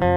Hier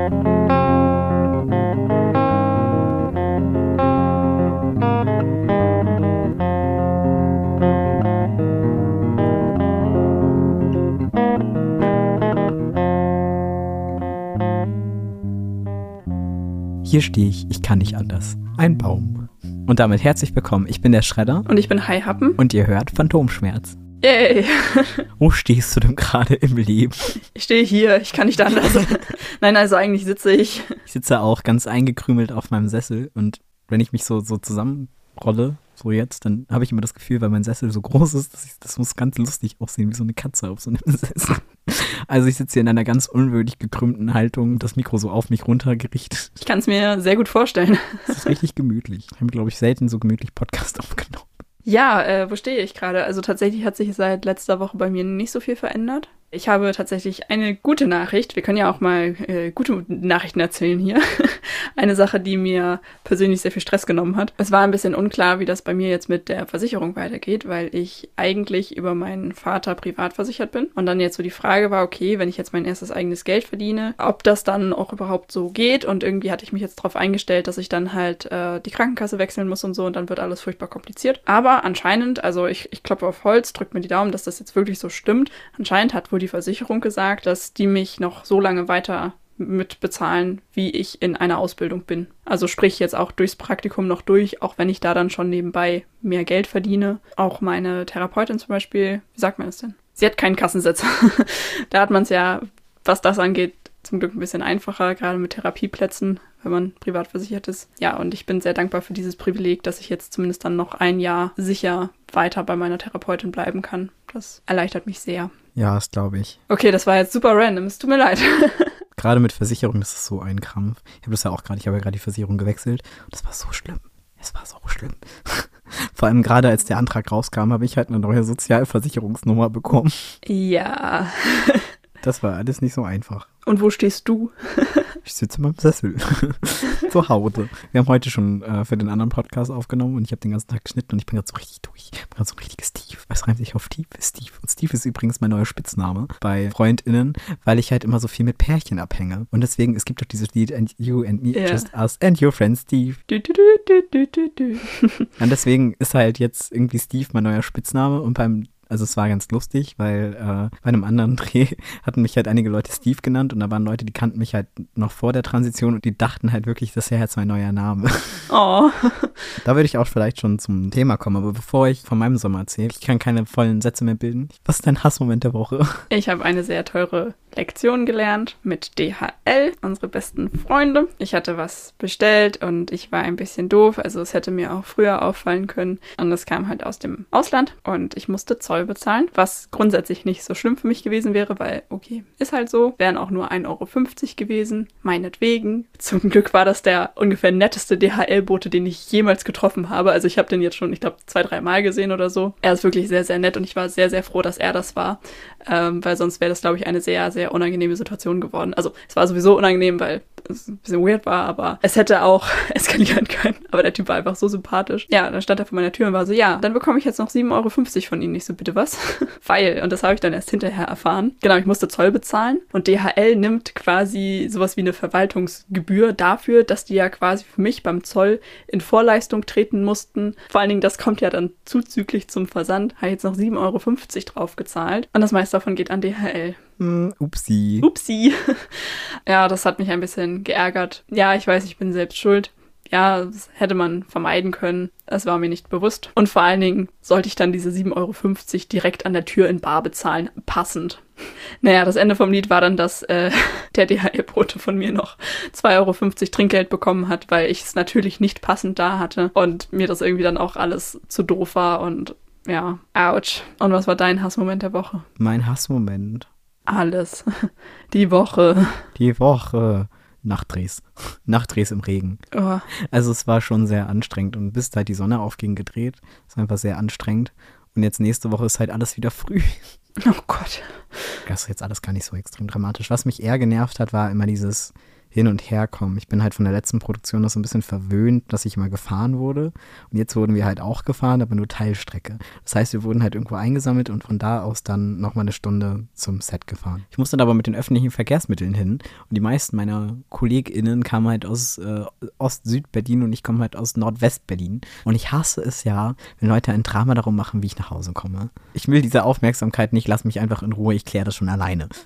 stehe ich, ich kann nicht anders. Ein Baum. Und damit herzlich willkommen. Ich bin der Schredder Und ich bin Hi Happen. und ihr hört Phantomschmerz. Yay! Wo stehst du denn gerade im Leben? Ich stehe hier, ich kann nicht anders. Nein, also eigentlich sitze ich. Ich sitze auch ganz eingekrümelt auf meinem Sessel und wenn ich mich so, so zusammenrolle, so jetzt, dann habe ich immer das Gefühl, weil mein Sessel so groß ist, dass ich, das muss ganz lustig aussehen, wie so eine Katze auf so einem Sessel. Also ich sitze hier in einer ganz unwürdig gekrümmten Haltung, das Mikro so auf mich runtergerichtet. Ich kann es mir sehr gut vorstellen. Das ist richtig gemütlich. Ich habe, glaube ich, selten so gemütlich Podcast aufgenommen. Ja, äh, wo stehe ich gerade? Also tatsächlich hat sich seit letzter Woche bei mir nicht so viel verändert. Ich habe tatsächlich eine gute Nachricht. Wir können ja auch mal äh, gute Nachrichten erzählen hier. eine Sache, die mir persönlich sehr viel Stress genommen hat. Es war ein bisschen unklar, wie das bei mir jetzt mit der Versicherung weitergeht, weil ich eigentlich über meinen Vater privat versichert bin. Und dann jetzt so die Frage war, okay, wenn ich jetzt mein erstes eigenes Geld verdiene, ob das dann auch überhaupt so geht. Und irgendwie hatte ich mich jetzt darauf eingestellt, dass ich dann halt äh, die Krankenkasse wechseln muss und so und dann wird alles furchtbar kompliziert. Aber anscheinend, also ich, ich klopfe auf Holz, drückt mir die Daumen, dass das jetzt wirklich so stimmt. Anscheinend hat wohl die Versicherung gesagt, dass die mich noch so lange weiter mit bezahlen, wie ich in einer Ausbildung bin. Also sprich jetzt auch durchs Praktikum noch durch, auch wenn ich da dann schon nebenbei mehr Geld verdiene. Auch meine Therapeutin zum Beispiel, wie sagt man das denn? Sie hat keinen Kassensitz. da hat man es ja, was das angeht, zum Glück ein bisschen einfacher, gerade mit Therapieplätzen, wenn man privat versichert ist. Ja, und ich bin sehr dankbar für dieses Privileg, dass ich jetzt zumindest dann noch ein Jahr sicher weiter bei meiner Therapeutin bleiben kann. Das erleichtert mich sehr. Ja, das glaube ich. Okay, das war jetzt super random. Es tut mir leid. Gerade mit Versicherung ist es so ein Krampf. Ich habe das ja auch gerade, ich habe ja gerade die Versicherung gewechselt und das war so schlimm. Es war so schlimm. Vor allem gerade als der Antrag rauskam, habe ich halt eine neue Sozialversicherungsnummer bekommen. Ja. Das war alles nicht so einfach. Und wo stehst du? Ich sitze in meinem Sessel. Zu Hause. Wir haben heute schon äh, für den anderen Podcast aufgenommen und ich habe den ganzen Tag geschnitten und ich bin gerade so richtig durch. Ich bin gerade so ein richtiges Steve. Was reimt sich auf Steve? Steve. Und Steve ist übrigens mein neuer Spitzname bei FreundInnen, weil ich halt immer so viel mit Pärchen abhänge. Und deswegen, es gibt doch dieses Lied And You and Me, Ja. Just Us and Your Friend Steve. Du, du, du. Und deswegen ist halt jetzt irgendwie Steve mein neuer Spitzname und beim also es war ganz lustig, weil äh, bei einem anderen Dreh hatten mich halt einige Leute Steve genannt und da waren Leute, die kannten mich halt noch vor der Transition und die dachten halt wirklich, das wäre jetzt mein neuer Name. Oh. Da würde ich auch vielleicht schon zum Thema kommen, aber bevor ich von meinem Sommer erzähle, ich kann keine vollen Sätze mehr bilden. Was ist dein Hassmoment der Woche? Ich habe eine sehr teure Lektion gelernt mit DHL, unsere besten Freunde. Ich hatte was bestellt und ich war ein bisschen doof, also es hätte mir auch früher auffallen können. Und es kam halt aus dem Ausland und ich musste Zoll bezahlen, was grundsätzlich nicht so schlimm für mich gewesen wäre, weil, okay, ist halt so. Wären auch nur 1,50 Euro gewesen, meinetwegen. Zum Glück war das der ungefähr netteste DHL-Bote, den ich jemals getroffen habe. Also ich habe den jetzt schon, ich glaube, zwei, drei Mal gesehen oder so. Er ist wirklich sehr, sehr nett und ich war sehr, sehr froh, dass er das war, ähm, weil sonst wäre das, glaube ich, eine sehr, sehr unangenehme Situation geworden. Also es war sowieso unangenehm, weil es ein bisschen weird war, aber es hätte auch eskalieren können. Aber der Typ war einfach so sympathisch. Ja, dann stand er vor meiner Tür und war so, ja, dann bekomme ich jetzt noch 7,50 Euro von Ihnen. Ich so, bitte was? weil, und das habe ich dann erst hinterher erfahren. Genau, ich musste Zoll bezahlen und DHL nimmt quasi sowas wie eine Verwaltungsgebühr dafür, dass die ja quasi für mich beim Zoll in Vorleistung treten mussten. Vor allen Dingen, das kommt ja dann zuzüglich zum Versand. Habe ich jetzt noch 7,50 Euro drauf gezahlt. Und das meiste davon geht an DHL. Hm, upsi. Upsi. ja, das hat mich ein bisschen geärgert. Ja, ich weiß, ich bin selbst schuld. Ja, das hätte man vermeiden können. Es war mir nicht bewusst. Und vor allen Dingen sollte ich dann diese 7,50 Euro direkt an der Tür in Bar bezahlen. Passend. Naja, das Ende vom Lied war dann, dass äh, der DHL-Bote von mir noch 2,50 Euro Trinkgeld bekommen hat, weil ich es natürlich nicht passend da hatte und mir das irgendwie dann auch alles zu doof war und ja, ouch. Und was war dein Hassmoment der Woche? Mein Hassmoment. Alles. Die Woche. Die Woche. Nachtdrehs. Nachtdrehs im Regen. Oh. Also es war schon sehr anstrengend und bis halt die Sonne aufging gedreht. Es war einfach sehr anstrengend. Und jetzt nächste Woche ist halt alles wieder früh. oh Gott. Das ist jetzt alles gar nicht so extrem dramatisch. Was mich eher genervt hat, war immer dieses hin und her kommen. Ich bin halt von der letzten Produktion noch so ein bisschen verwöhnt, dass ich immer gefahren wurde. Und jetzt wurden wir halt auch gefahren, aber nur Teilstrecke. Das heißt, wir wurden halt irgendwo eingesammelt und von da aus dann nochmal eine Stunde zum Set gefahren. Ich musste dann aber mit den öffentlichen Verkehrsmitteln hin. Und die meisten meiner KollegInnen kamen halt aus äh, Ost-Süd-Berlin und ich komme halt aus Nordwest-Berlin. Und ich hasse es ja, wenn Leute ein Drama darum machen, wie ich nach Hause komme. Ich will diese Aufmerksamkeit nicht, lass mich einfach in Ruhe, ich kläre das schon alleine.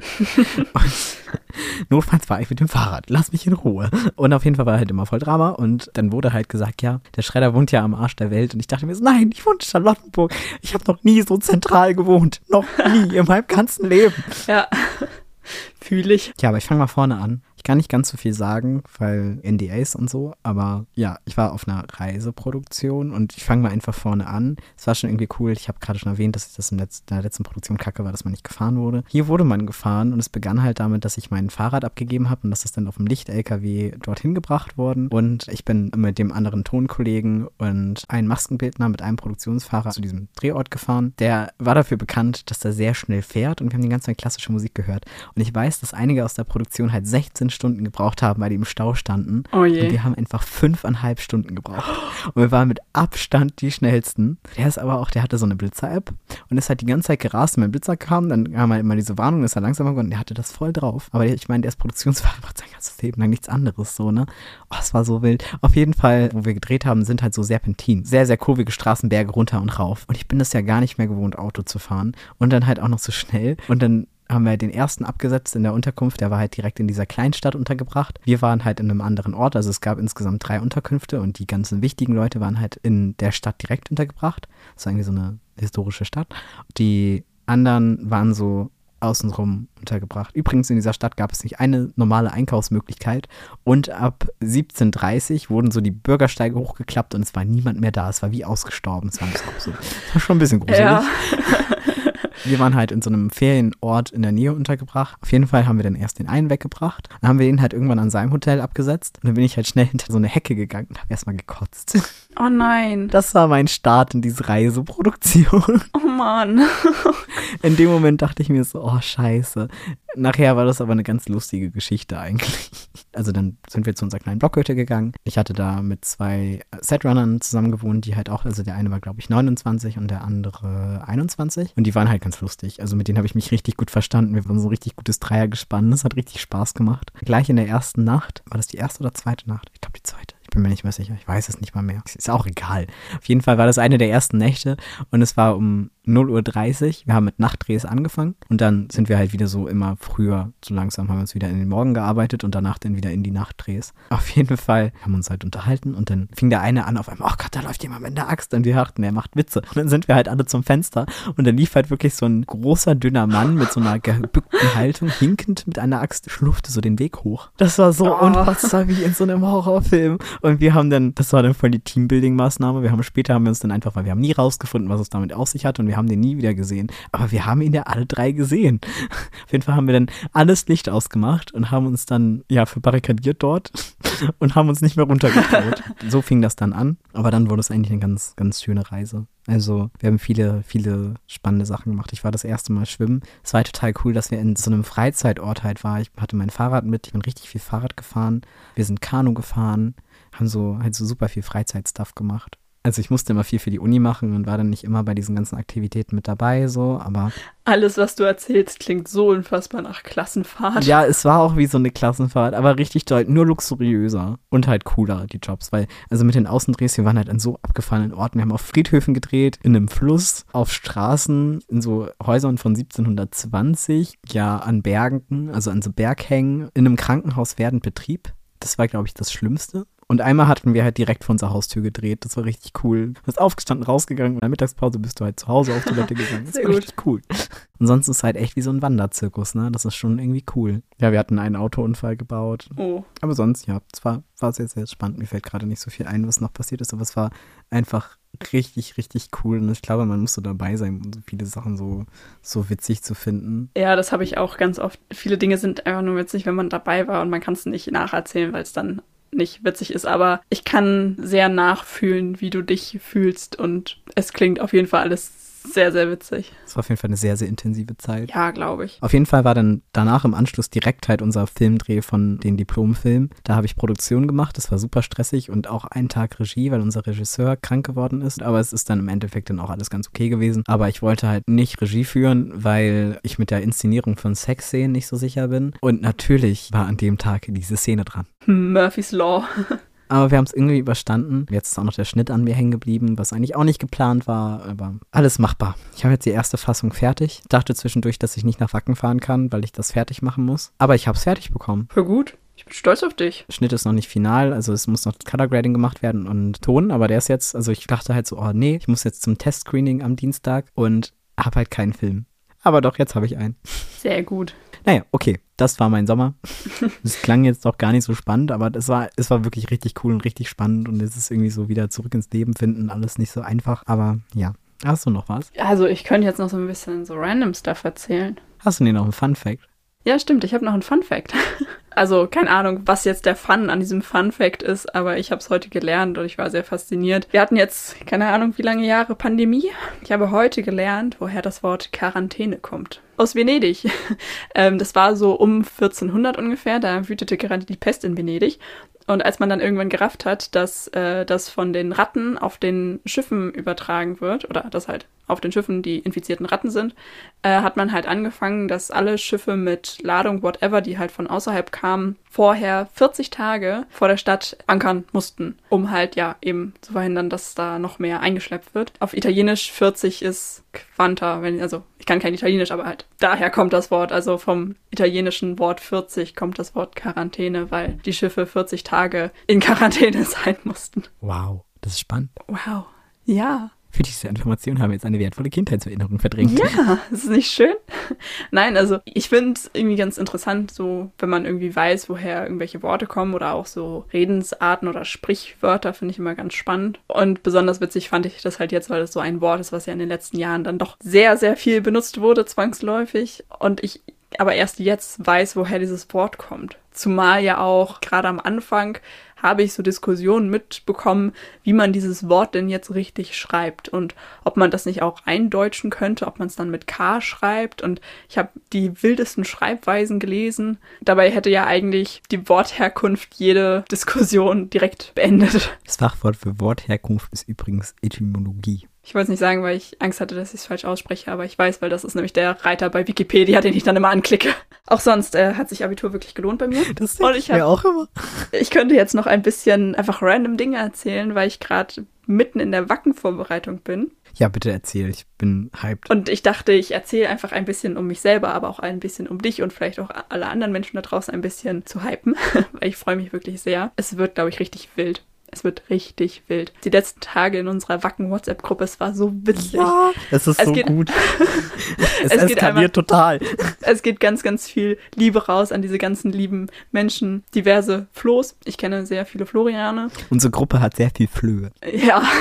notfalls fahre ich mit dem Fahrrad, lass mich in Ruhe. Und auf jeden Fall war halt immer voll Drama und dann wurde halt gesagt, ja, der Schredder wohnt ja am Arsch der Welt und ich dachte mir so, nein, ich wohne in Charlottenburg. Ich habe noch nie so zentral gewohnt, noch nie in meinem ganzen Leben. Ja. Fühle ich. Ja, aber ich fange mal vorne an kann nicht ganz so viel sagen, weil NDAs und so, aber ja, ich war auf einer Reiseproduktion und ich fange mal einfach vorne an. Es war schon irgendwie cool. Ich habe gerade schon erwähnt, dass ich das in, der letzten Produktion kacke war, dass man nicht gefahren wurde. Hier wurde man gefahren und es begann halt damit, dass ich mein Fahrrad abgegeben habe und das ist dann auf dem Licht-LKW dorthin gebracht worden. Und ich bin mit dem anderen Tonkollegen und einem Maskenbildner mit einem Produktionsfahrer zu diesem Drehort gefahren. Der war dafür bekannt, dass er sehr schnell fährt und wir haben die ganze Zeit klassische Musik gehört. Und ich weiß, dass einige aus der Produktion halt 16 Stunden gebraucht haben, weil die im Stau standen. Oh je. Und wir haben einfach fünfeinhalb Stunden gebraucht. Und wir waren mit Abstand die schnellsten. Der ist aber auch, der hatte so eine Blitzer-App und ist halt die ganze Zeit gerast. Und wenn Blitzer kam, dann kam halt immer diese Warnung, ist er langsamer geworden. Der hatte das voll drauf. Aber ich meine, der ist Produktionsfahrer, macht sein ganzes Leben lang nichts anderes so, ne? Oh, es war so wild. Auf jeden Fall, wo wir gedreht haben, sind halt so Serpentin. Sehr, sehr kurvige Straßenberge runter und rauf. Und ich bin das ja gar nicht mehr gewohnt, Auto zu fahren. Und dann halt auch noch so schnell. Und dann haben wir den ersten abgesetzt in der Unterkunft. Der war halt direkt in dieser Kleinstadt untergebracht. Wir waren halt in einem anderen Ort. Also es gab insgesamt drei Unterkünfte und die ganzen wichtigen Leute waren halt in der Stadt direkt untergebracht. Das war irgendwie so eine historische Stadt. Die anderen waren so außenrum untergebracht. Übrigens, in dieser Stadt gab es nicht eine normale Einkaufsmöglichkeit und ab 17.30 wurden so die Bürgersteige hochgeklappt und es war niemand mehr da. Es war wie ausgestorben. Es war, so, war schon ein bisschen gruselig. Ja. wir waren halt in so einem Ferienort in der Nähe untergebracht. Auf jeden Fall haben wir dann erst den einen weggebracht. Dann haben wir ihn halt irgendwann an seinem Hotel abgesetzt. Und dann bin ich halt schnell hinter so eine Hecke gegangen und habe erstmal gekotzt. Oh nein. Das war mein Start in diese Reiseproduktion. Oh Mann. In dem Moment dachte ich mir so, oh scheiße. Nachher war das aber eine ganz lustige Geschichte eigentlich. Also dann sind wir zu unserer kleinen Blockhütte gegangen. Ich hatte da mit zwei Setrunnern zusammen gewohnt, die halt auch, also der eine war glaube ich 29 und der andere 21. Und die waren halt ganz lustig. Also mit denen habe ich mich richtig gut verstanden. Wir waren so ein richtig gutes Dreiergespann. Das hat richtig Spaß gemacht. Gleich in der ersten Nacht, war das die erste oder zweite Nacht? Ich glaube die zweite. Ich bin mir nicht mehr sicher. Ich weiß es nicht mal mehr. Ist auch egal. Auf jeden Fall war das eine der ersten Nächte und es war um 0.30 Uhr. Wir haben mit Nachtdrehs angefangen und dann sind wir halt wieder so immer früher, so langsam haben wir uns wieder in den Morgen gearbeitet und danach dann wieder in die Nachtdrehs. Auf jeden Fall haben wir uns halt unterhalten und dann fing der eine an auf einmal, oh Gott, da läuft jemand mit der Axt und wir dachten, er macht Witze. Und dann sind wir halt alle zum Fenster und dann lief halt wirklich so ein großer, dünner Mann mit so einer gebückten Haltung, hinkend mit einer Axt, schlurfte so den Weg hoch. Das war so oh. unfassbar wie in so einem Horrorfilm. Und wir haben dann, das war dann voll die Teambuilding-Maßnahme. Wir haben später haben wir uns dann einfach, weil wir haben nie rausgefunden, was es damit auf sich hat und wir haben den nie wieder gesehen. Aber wir haben ihn ja alle drei gesehen. Auf jeden Fall haben wir dann alles Licht ausgemacht und haben uns dann, ja, verbarrikadiert dort und haben uns nicht mehr runtergetraut. so fing das dann an. Aber dann wurde es eigentlich eine ganz, ganz schöne Reise. Also wir haben viele, viele spannende Sachen gemacht. Ich war das erste Mal schwimmen. Es war total cool, dass wir in so einem Freizeitort halt waren. Ich hatte mein Fahrrad mit, ich bin richtig viel Fahrrad gefahren. Wir sind Kanu gefahren haben so halt so super viel Freizeitstuff gemacht. Also ich musste immer viel für die Uni machen und war dann nicht immer bei diesen ganzen Aktivitäten mit dabei, so, aber. Alles, was du erzählst, klingt so unfassbar nach Klassenfahrt. Ja, es war auch wie so eine Klassenfahrt, aber richtig toll, nur luxuriöser und halt cooler, die Jobs, weil, also mit den Außendrehs, wir waren halt an so abgefallenen Orten. Wir haben auf Friedhöfen gedreht, in einem Fluss, auf Straßen, in so Häusern von 1720, ja, an Bergen, also an so Berghängen, in einem Krankenhaus während Betrieb. Das war, glaube ich, das Schlimmste. Und einmal hatten wir halt direkt vor unserer Haustür gedreht. Das war richtig cool. Du bist aufgestanden, rausgegangen und in der Mittagspause bist du halt zu Hause auf Toilette gegangen. Das Sehr war gut. richtig cool. Ansonsten ist es halt echt wie so ein Wanderzirkus, ne? Das ist schon irgendwie cool. Ja, wir hatten einen Autounfall gebaut. Oh. Aber sonst, ja, es war, war sehr, sehr spannend. Mir fällt gerade nicht so viel ein, was noch passiert ist, aber es war einfach richtig, richtig cool. Und ich glaube, man muss so dabei sein, um so viele Sachen so, so witzig zu finden. Ja, das habe ich auch ganz oft. Viele Dinge sind einfach nur witzig, wenn man dabei war und man kann es nicht nacherzählen, weil es dann nicht witzig ist, aber ich kann sehr nachfühlen, wie du dich fühlst und es klingt auf jeden Fall alles sehr, sehr witzig. Es war auf jeden Fall eine sehr, sehr intensive Zeit. Ja, glaube ich. Auf jeden Fall war dann danach im Anschluss direkt halt unser Filmdreh von den Diplomfilmen. Da habe ich Produktion gemacht, das war super stressig und auch einen Tag Regie, weil unser Regisseur krank geworden ist. Aber es ist dann im Endeffekt dann auch alles ganz okay gewesen. Aber ich wollte halt nicht Regie führen, weil ich mit der Inszenierung von Sexszenen nicht so sicher bin. Und natürlich war an dem Tag diese Szene dran. Murphy's Law. Aber wir haben es irgendwie überstanden. Jetzt ist auch noch der Schnitt an mir hängen geblieben, was eigentlich auch nicht geplant war, aber alles machbar. Ich habe jetzt die erste Fassung fertig. Dachte zwischendurch, dass ich nicht nach Wacken fahren kann, weil ich das fertig machen muss. Aber ich habe es fertig bekommen. Voll gut. Ich bin stolz auf dich. Schnitt ist noch nicht final, also es muss noch Color Grading gemacht werden und Ton, aber der ist jetzt, also ich dachte halt so, oh nee, ich muss jetzt zum Testscreening am Dienstag und habe halt keinen Film. Aber doch, jetzt habe ich einen. Sehr gut. Naja, okay, das war mein Sommer. Es klang jetzt doch gar nicht so spannend, aber es war, es war wirklich richtig cool und richtig spannend und es ist irgendwie so wieder zurück ins Leben finden, alles nicht so einfach. Aber ja, hast du noch was? Also ich könnte jetzt noch so ein bisschen so random Stuff erzählen. Hast du denn noch einen Fun Fact? Ja, stimmt, ich habe noch einen Fun Fact. Also keine Ahnung, was jetzt der Fun an diesem Fun Fact ist, aber ich habe es heute gelernt und ich war sehr fasziniert. Wir hatten jetzt keine Ahnung, wie lange Jahre Pandemie. Ich habe heute gelernt, woher das Wort Quarantäne kommt. Aus Venedig. ähm, das war so um 1400 ungefähr, da wütete gerade die Pest in Venedig. Und als man dann irgendwann gerafft hat, dass äh, das von den Ratten auf den Schiffen übertragen wird, oder dass halt auf den Schiffen die infizierten Ratten sind, äh, hat man halt angefangen, dass alle Schiffe mit Ladung, whatever, die halt von außerhalb kamen, vorher 40 Tage vor der Stadt ankern mussten, um halt ja eben zu verhindern, dass da noch mehr eingeschleppt wird. Auf Italienisch 40 ist Quanta, wenn, also kann kein Italienisch, aber halt daher kommt das Wort, also vom italienischen Wort 40 kommt das Wort Quarantäne, weil die Schiffe 40 Tage in Quarantäne sein mussten. Wow, das ist spannend. Wow. Ja. Für diese Information haben wir jetzt eine wertvolle Kindheitserinnerung verdrängt. Ja, ist nicht schön? Nein, also ich finde es irgendwie ganz interessant, so wenn man irgendwie weiß, woher irgendwelche Worte kommen oder auch so Redensarten oder Sprichwörter, finde ich immer ganz spannend. Und besonders witzig fand ich das halt jetzt, weil das so ein Wort ist, was ja in den letzten Jahren dann doch sehr, sehr viel benutzt wurde, zwangsläufig. Und ich aber erst jetzt weiß, woher dieses Wort kommt. Zumal ja auch gerade am Anfang habe ich so Diskussionen mitbekommen, wie man dieses Wort denn jetzt richtig schreibt und ob man das nicht auch eindeutschen könnte, ob man es dann mit K schreibt. Und ich habe die wildesten Schreibweisen gelesen. Dabei hätte ja eigentlich die Wortherkunft jede Diskussion direkt beendet. Das Fachwort für Wortherkunft ist übrigens Etymologie. Ich wollte es nicht sagen, weil ich Angst hatte, dass ich es falsch ausspreche, aber ich weiß, weil das ist nämlich der Reiter bei Wikipedia, den ich dann immer anklicke. Auch sonst äh, hat sich Abitur wirklich gelohnt bei mir. Das denke ich mir auch immer. Ich könnte jetzt noch ein bisschen einfach random Dinge erzählen, weil ich gerade mitten in der Wackenvorbereitung bin. Ja, bitte erzähl, ich bin hyped. Und ich dachte, ich erzähle einfach ein bisschen um mich selber, aber auch ein bisschen um dich und vielleicht auch alle anderen Menschen da draußen ein bisschen zu hypen, weil ich freue mich wirklich sehr. Es wird, glaube ich, richtig wild. Es wird richtig wild. Die letzten Tage in unserer Wacken-WhatsApp-Gruppe, es war so witzig. Ja, es ist Es so geht- gut. es, Es geht eskaliert einmal- total. Es geht ganz, ganz viel Liebe raus an diese ganzen lieben Menschen. Diverse Flo's. Ich kenne sehr viele Floriane. Unsere Gruppe hat sehr viel Flöhe. Ja.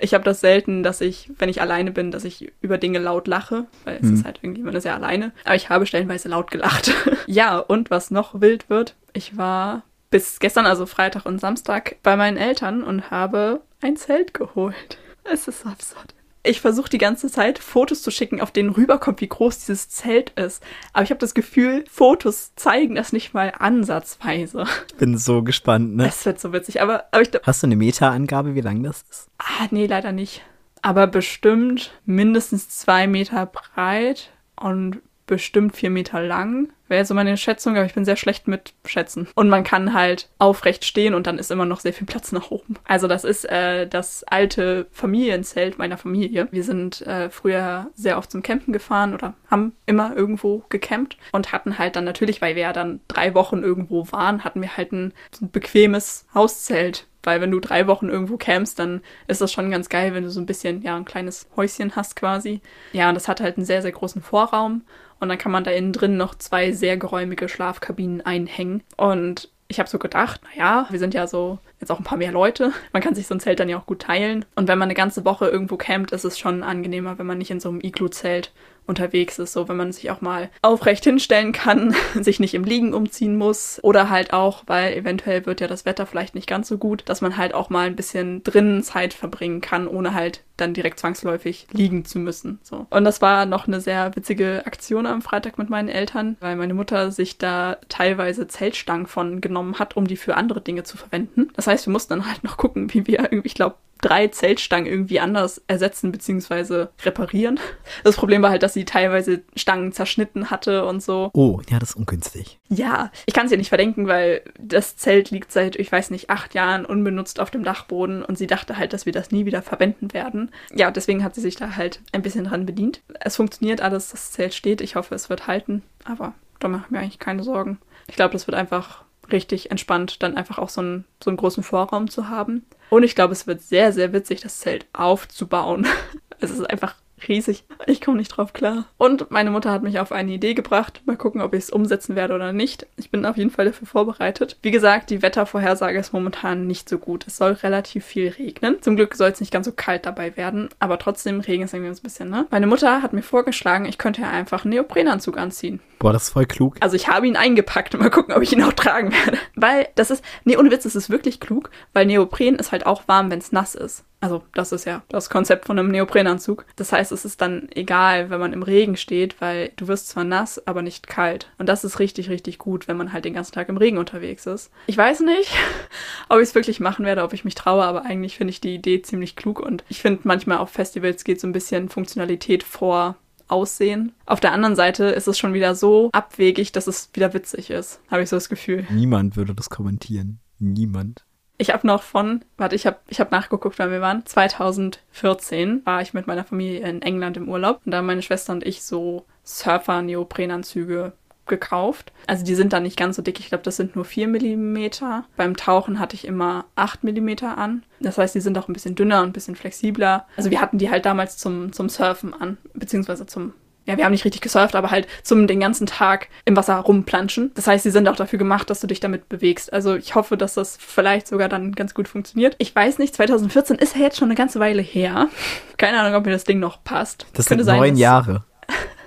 Ich habe das selten, dass ich, wenn ich alleine bin, dass ich über Dinge laut lache, weil es Hm. ist halt irgendwie, man ist ja alleine. Aber ich habe stellenweise laut gelacht. ja, und was noch wild wird, ich war bis gestern, also Freitag und Samstag, bei meinen Eltern und habe ein Zelt geholt. Es ist so absurd. Ich versuche die ganze Zeit Fotos zu schicken, auf denen rüberkommt, wie groß dieses Zelt ist. Aber ich habe das Gefühl, Fotos zeigen das nicht mal ansatzweise. Ich bin so gespannt, ne? Es wird so witzig. Aber, aber ich glaube, Hast du eine Meta-Angabe, wie lang das ist? Ah, nee, leider nicht. Aber bestimmt mindestens zwei Meter breit und bestimmt vier Meter lang. Wäre so meine Schätzung, aber ich bin sehr schlecht mit Schätzen. Und man kann halt aufrecht stehen und dann ist immer noch sehr viel Platz nach oben. Also das ist äh, das alte Familienzelt meiner Familie. Wir sind äh, früher sehr oft zum Campen gefahren oder haben immer irgendwo gecampt und hatten halt dann natürlich, weil wir ja dann drei Wochen irgendwo waren, hatten wir halt ein, ein bequemes Hauszelt weil wenn du drei Wochen irgendwo campst, dann ist das schon ganz geil, wenn du so ein bisschen, ja, ein kleines Häuschen hast quasi. Ja, und das hat halt einen sehr, sehr großen Vorraum. Und dann kann man da innen drin noch zwei sehr geräumige Schlafkabinen einhängen. Und ich habe so gedacht, naja, wir sind ja so jetzt auch ein paar mehr Leute. Man kann sich so ein Zelt dann ja auch gut teilen. Und wenn man eine ganze Woche irgendwo campt, ist es schon angenehmer, wenn man nicht in so einem Iglu-Zelt unterwegs ist. So, wenn man sich auch mal aufrecht hinstellen kann, sich nicht im Liegen umziehen muss. Oder halt auch, weil eventuell wird ja das Wetter vielleicht nicht ganz so gut, dass man halt auch mal ein bisschen drinnen Zeit verbringen kann, ohne halt dann direkt zwangsläufig liegen zu müssen. So. Und das war noch eine sehr witzige Aktion am Freitag mit meinen Eltern, weil meine Mutter sich da teilweise Zeltstangen von genommen hat, um die für andere Dinge zu verwenden. Das heißt, wir mussten dann halt noch gucken, wie wir irgendwie, ich glaube, drei Zeltstangen irgendwie anders ersetzen bzw. reparieren. Das Problem war halt, dass sie teilweise Stangen zerschnitten hatte und so. Oh, ja, das ist ungünstig. Ja, ich kann es ihr nicht verdenken, weil das Zelt liegt seit, ich weiß nicht, acht Jahren unbenutzt auf dem Dachboden und sie dachte halt, dass wir das nie wieder verwenden werden. Ja, deswegen hat sie sich da halt ein bisschen dran bedient. Es funktioniert alles, das Zelt steht. Ich hoffe, es wird halten, aber da mache ich mir eigentlich keine Sorgen. Ich glaube, das wird einfach richtig entspannt, dann einfach auch so einen, so einen großen Vorraum zu haben. Und ich glaube, es wird sehr, sehr witzig, das Zelt aufzubauen. es ist einfach riesig. Ich komme nicht drauf klar. Und meine Mutter hat mich auf eine Idee gebracht. Mal gucken, ob ich es umsetzen werde oder nicht. Ich bin auf jeden Fall dafür vorbereitet. Wie gesagt, die Wettervorhersage ist momentan nicht so gut. Es soll relativ viel regnen. Zum Glück soll es nicht ganz so kalt dabei werden, aber trotzdem regnet es irgendwie ein bisschen, ne? Meine Mutter hat mir vorgeschlagen, ich könnte ja einfach einen Neoprenanzug anziehen. Boah, das ist voll klug. Also ich habe ihn eingepackt. Mal gucken, ob ich ihn auch tragen werde. Weil das ist, nee, ohne Witz, das ist wirklich klug, weil Neopren ist halt auch warm, wenn es nass ist. Also das ist ja das Konzept von einem Neoprenanzug. Das heißt, es ist dann egal, wenn man im Regen steht, weil du wirst zwar nass, aber nicht kalt. Und das ist richtig, richtig gut, wenn man halt den ganzen Tag im Regen unterwegs ist. Ich weiß nicht, ob ich es wirklich machen werde, ob ich mich traue, aber eigentlich finde ich die Idee ziemlich klug und ich finde manchmal auf Festivals geht so ein bisschen Funktionalität vor Aussehen. Auf der anderen Seite ist es schon wieder so abwegig, dass es wieder witzig ist, habe ich so das Gefühl. Niemand würde das kommentieren. Niemand. Ich habe noch von, warte, ich habe ich hab nachgeguckt, wann wir waren. 2014 war ich mit meiner Familie in England im Urlaub und da haben meine Schwester und ich so Surfer-Neoprenanzüge gekauft. Also die sind da nicht ganz so dick. Ich glaube, das sind nur 4 mm. Beim Tauchen hatte ich immer 8 mm an. Das heißt, die sind auch ein bisschen dünner und ein bisschen flexibler. Also wir hatten die halt damals zum, zum Surfen an, beziehungsweise zum ja, wir haben nicht richtig gesurft, aber halt zum den ganzen Tag im Wasser rumplanschen. Das heißt, sie sind auch dafür gemacht, dass du dich damit bewegst. Also ich hoffe, dass das vielleicht sogar dann ganz gut funktioniert. Ich weiß nicht, 2014 ist ja jetzt schon eine ganze Weile her. Keine Ahnung, ob mir das Ding noch passt. Das Könnte sind sein, neun Jahre.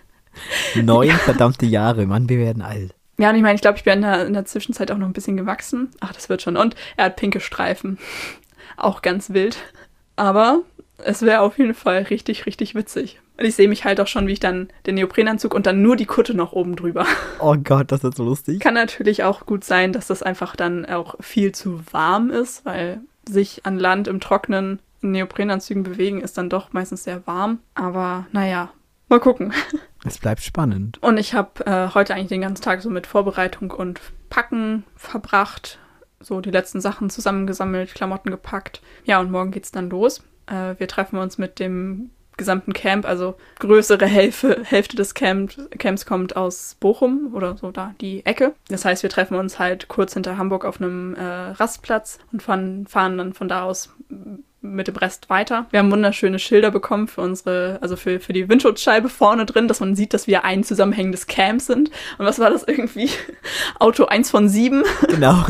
neun verdammte Jahre. Mann, wir werden alt. Ja, und ich meine, ich glaube, ich bin in der, in der Zwischenzeit auch noch ein bisschen gewachsen. Ach, das wird schon. Und er hat pinke Streifen. Auch ganz wild. Aber es wäre auf jeden Fall richtig, richtig witzig. Und ich sehe mich halt auch schon, wie ich dann den Neoprenanzug und dann nur die Kutte noch oben drüber. Oh Gott, das ist so lustig. Kann natürlich auch gut sein, dass das einfach dann auch viel zu warm ist, weil sich an Land im Trocknen in Neoprenanzügen bewegen ist dann doch meistens sehr warm. Aber naja, mal gucken. Es bleibt spannend. Und ich habe äh, heute eigentlich den ganzen Tag so mit Vorbereitung und Packen verbracht. So die letzten Sachen zusammengesammelt, Klamotten gepackt. Ja, und morgen geht's dann los. Äh, wir treffen uns mit dem gesamten Camp, also größere Hälfte, Hälfte des Camp, Camps kommt aus Bochum oder so da die Ecke. Das heißt, wir treffen uns halt kurz hinter Hamburg auf einem äh, Rastplatz und fahren, fahren dann von da aus mit dem Rest weiter. Wir haben wunderschöne Schilder bekommen für unsere, also für, für die Windschutzscheibe vorne drin, dass man sieht, dass wir ein zusammenhängendes Camp sind. Und was war das irgendwie? Auto 1 von 7. Genau.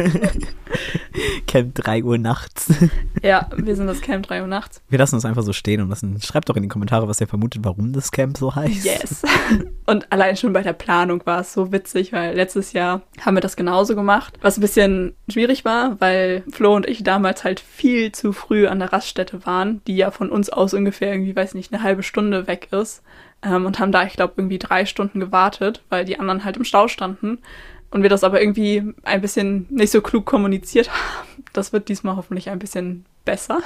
Camp 3 Uhr nachts. Ja, wir sind das Camp 3 Uhr nachts. Wir lassen uns einfach so stehen und lassen, schreibt doch in die Kommentare, was ihr vermutet, warum das Camp so heißt. Yes. Und allein schon bei der Planung war es so witzig, weil letztes Jahr haben wir das genauso gemacht, was ein bisschen schwierig war, weil Flo und ich damals halt viel zu früh an der Raststätte waren, die ja von uns aus ungefähr irgendwie, weiß nicht, eine halbe Stunde weg ist. Ähm, und haben da, ich glaube, irgendwie drei Stunden gewartet, weil die anderen halt im Stau standen. Und wir das aber irgendwie ein bisschen nicht so klug kommuniziert haben. Das wird diesmal hoffentlich ein bisschen besser.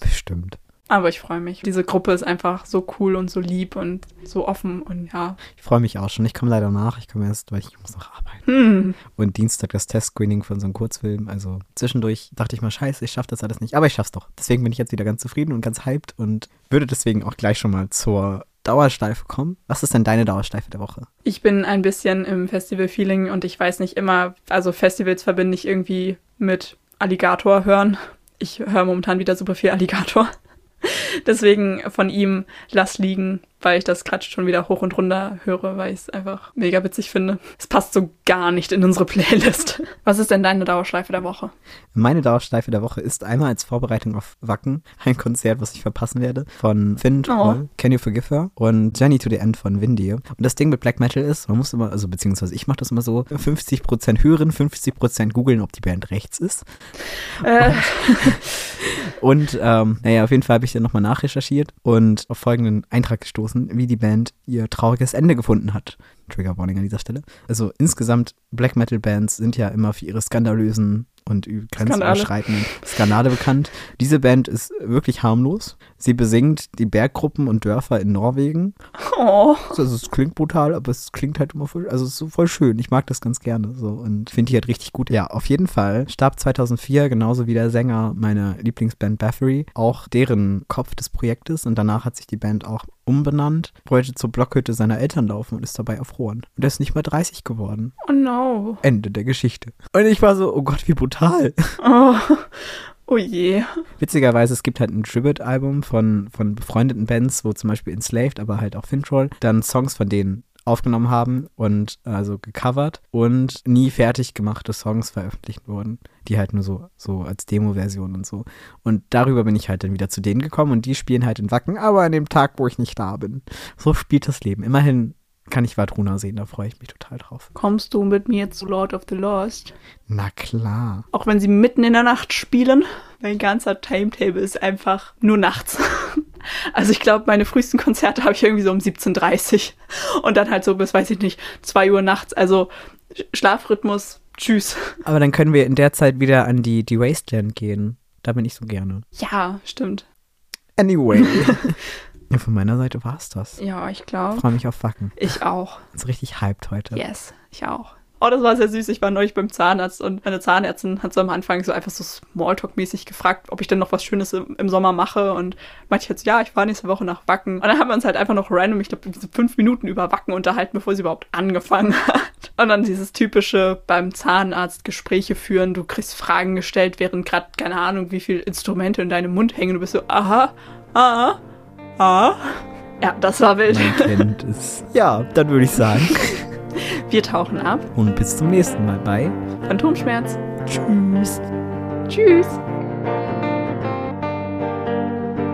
Bestimmt. Aber ich freue mich. Diese Gruppe ist einfach so cool und so lieb und so offen und ja. Ich freue mich auch schon. Ich komme leider nach. Ich komme erst, weil ich muss noch arbeiten. Hm. Und Dienstag das Testscreening von so einem Kurzfilm. Also zwischendurch dachte ich mal, scheiße, ich schaffe das alles nicht. Aber ich schaff's doch. Deswegen bin ich jetzt wieder ganz zufrieden und ganz hyped und würde deswegen auch gleich schon mal zur Dauerschleife kommen. Was ist denn deine Dauerschleife der Woche? Ich bin ein bisschen im Festival-Feeling und ich weiß nicht immer, also Festivals verbinde ich irgendwie mit Alligator hören. Ich höre momentan wieder super viel Alligator. Deswegen von ihm Lass liegen weil ich das gerade schon wieder hoch und runter höre, weil ich es einfach mega witzig finde. Es passt so gar nicht in unsere Playlist. Was ist denn deine Dauerschleife der Woche? Meine Dauerschleife der Woche ist einmal als Vorbereitung auf Wacken ein Konzert, was ich verpassen werde, von Finn oh. Can You Forgive Her und Journey to the End von Windy. Und das Ding mit Black Metal ist, man muss immer, also beziehungsweise ich mache das immer so, 50% hören, 50% googeln, ob die Band rechts ist. Äh. Und, und ähm, naja, auf jeden Fall habe ich dann nochmal nachrecherchiert und auf folgenden Eintrag gestoßen, wie die Band ihr trauriges Ende gefunden hat. Trigger Warning an dieser Stelle. Also insgesamt Black Metal Bands sind ja immer für ihre skandalösen und grenzüberschreitenden Skandale bekannt. Diese Band ist wirklich harmlos. Sie besingt die Berggruppen und Dörfer in Norwegen. Oh. Also es klingt brutal, aber es klingt halt immer voll, also es ist so voll schön. Ich mag das ganz gerne so und finde die halt richtig gut. Ja, auf jeden Fall starb 2004 genauso wie der Sänger meiner Lieblingsband Bathory auch deren Kopf des Projektes und danach hat sich die Band auch umbenannt, wollte zur Blockhütte seiner Eltern laufen und ist dabei erfroren. Und er ist nicht mal 30 geworden. Oh no. Ende der Geschichte. Und ich war so, oh Gott, wie brutal. Oh. Oh je. Witzigerweise, es gibt halt ein Tribute-Album von, von befreundeten Bands, wo zum Beispiel Enslaved, aber halt auch Fintroll, dann Songs von denen aufgenommen haben und also gecovert und nie fertig gemachte Songs veröffentlicht wurden, die halt nur so, so als Demo-Version und so. Und darüber bin ich halt dann wieder zu denen gekommen und die spielen halt in Wacken, aber an dem Tag, wo ich nicht da bin. So spielt das Leben. Immerhin kann ich Vadruna sehen, da freue ich mich total drauf. Kommst du mit mir zu Lord of the Lost? Na klar. Auch wenn sie mitten in der Nacht spielen? Mein ganzer Timetable ist einfach nur nachts. Also ich glaube, meine frühesten Konzerte habe ich irgendwie so um 17.30 Uhr und dann halt so bis, weiß ich nicht, 2 Uhr nachts. Also Schlafrhythmus, tschüss. Aber dann können wir in der Zeit wieder an die, die Wasteland gehen. Da bin ich so gerne. Ja, stimmt. Anyway. Ja, von meiner Seite war es das. Ja, ich glaube. Ich freue mich auf Wacken. Ich auch. Ist richtig hyped heute. Yes, ich auch. Oh, das war sehr süß. Ich war neulich beim Zahnarzt und meine Zahnärztin hat so am Anfang so einfach so Smalltalk-mäßig gefragt, ob ich denn noch was Schönes im, im Sommer mache. Und meinte ich jetzt, ja, ich fahre nächste Woche nach Wacken. Und dann haben wir uns halt einfach noch random, ich glaube, fünf Minuten über Wacken unterhalten, bevor sie überhaupt angefangen hat. Und dann dieses typische beim Zahnarzt Gespräche führen. Du kriegst Fragen gestellt, während gerade, keine Ahnung, wie viele Instrumente in deinem Mund hängen. Du bist so, aha, aha. Ah. Ja, das war wild. Man kennt es. Ja, dann würde ich sagen. Wir tauchen ab. Und bis zum nächsten Mal bei Phantomschmerz. Tschüss. Tschüss.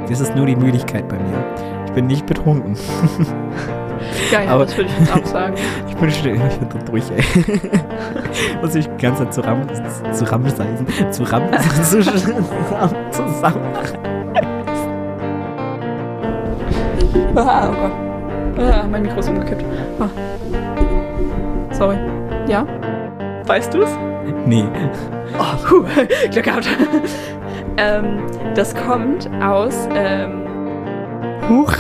Das ist nur die Müdigkeit bei mir. Ich bin nicht betrunken. Geil, Aber das würde ich jetzt auch sagen. ich bin still, ich bin so durch, ey. Muss ich die ganze Zeit zu ram, zu ramseisen, zu ram, zu, zusammen. Ah, oh Gott. Ah, mein Mikro ist umgekippt. Ah. Sorry. Ja? Weißt du es? Nee. Oh, puh, Glück gehabt. ähm, das kommt aus. Ähm, Huch.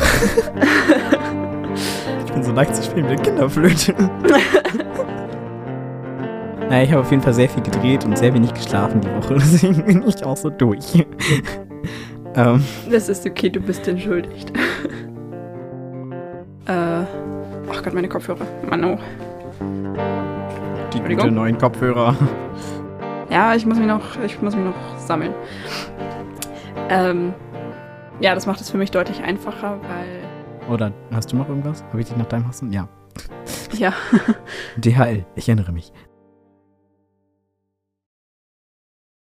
ich bin so leicht zu spielen mit Kinderflöte. naja, ich habe auf jeden Fall sehr viel gedreht und sehr wenig geschlafen die Woche, deswegen bin ich auch so durch. ähm, das ist okay, du bist entschuldigt. Äh, ach Gott, meine Kopfhörer. Mano. Die gute neuen Kopfhörer. Ja, ich muss mich noch, ich muss mich noch sammeln. Ähm, ja, das macht es für mich deutlich einfacher, weil. Oder hast du noch irgendwas? Habe ich dich nach deinem Hassen? Ja. Ja. DHL, ich erinnere mich.